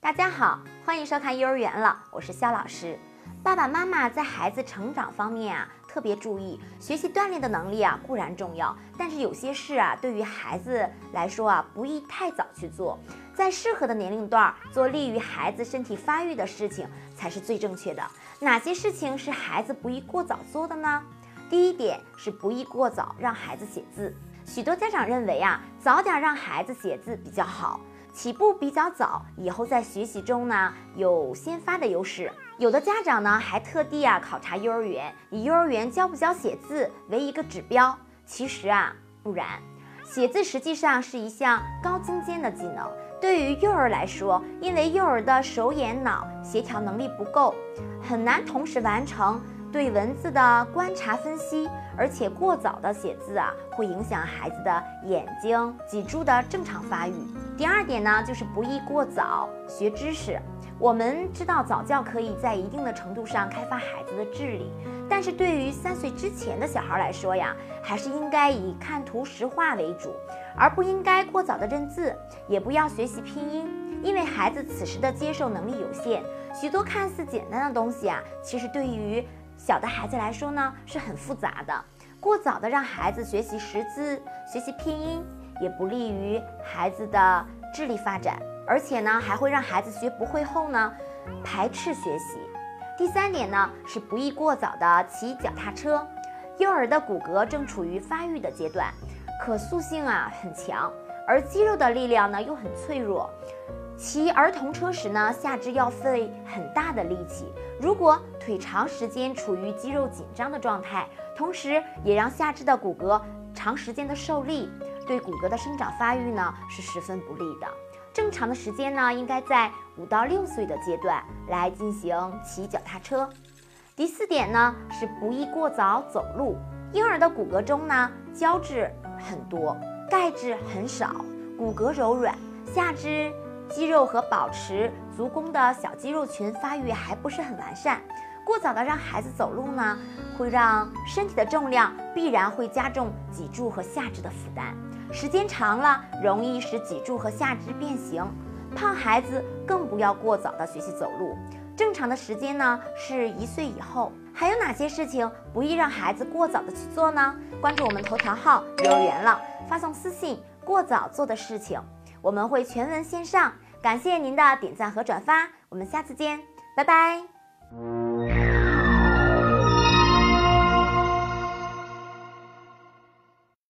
大家好，欢迎收看幼儿园了，我是肖老师。爸爸妈妈在孩子成长方面啊，特别注意学习锻炼的能力啊，固然重要，但是有些事啊，对于孩子来说啊，不宜太早去做，在适合的年龄段做利于孩子身体发育的事情才是最正确的。哪些事情是孩子不宜过早做的呢？第一点是不宜过早让孩子写字。许多家长认为啊，早点让孩子写字比较好，起步比较早，以后在学习中呢有先发的优势。有的家长呢还特地啊考察幼儿园，以幼儿园教不教写字为一个指标。其实啊不然，写字实际上是一项高精尖的技能。对于幼儿来说，因为幼儿的手眼脑协调能力不够，很难同时完成。对文字的观察分析，而且过早的写字啊，会影响孩子的眼睛、脊柱的正常发育。第二点呢，就是不宜过早学知识。我们知道早教可以在一定的程度上开发孩子的智力，但是对于三岁之前的小孩来说呀，还是应该以看图识画为主，而不应该过早的认字，也不要学习拼音，因为孩子此时的接受能力有限，许多看似简单的东西啊，其实对于小的孩子来说呢，是很复杂的。过早的让孩子学习识字、学习拼音，也不利于孩子的智力发展，而且呢，还会让孩子学不会后呢，排斥学习。第三点呢，是不宜过早的骑脚踏车。幼儿的骨骼正处于发育的阶段，可塑性啊很强，而肌肉的力量呢又很脆弱。骑儿童车时呢，下肢要费很大的力气。如果腿长时间处于肌肉紧张的状态，同时也让下肢的骨骼长时间的受力，对骨骼的生长发育呢是十分不利的。正常的时间呢，应该在五到六岁的阶段来进行骑脚踏车。第四点呢，是不宜过早走路。婴儿的骨骼中呢，胶质很多，钙质很少，骨骼柔软，下肢。肌肉和保持足弓的小肌肉群发育还不是很完善，过早的让孩子走路呢，会让身体的重量必然会加重脊柱和下肢的负担，时间长了容易使脊柱和下肢变形。胖孩子更不要过早的学习走路，正常的时间呢是一岁以后。还有哪些事情不宜让孩子过早的去做呢？关注我们头条号幼儿园了，发送私信“过早做的事情”。我们会全文线上，感谢您的点赞和转发，我们下次见，拜拜。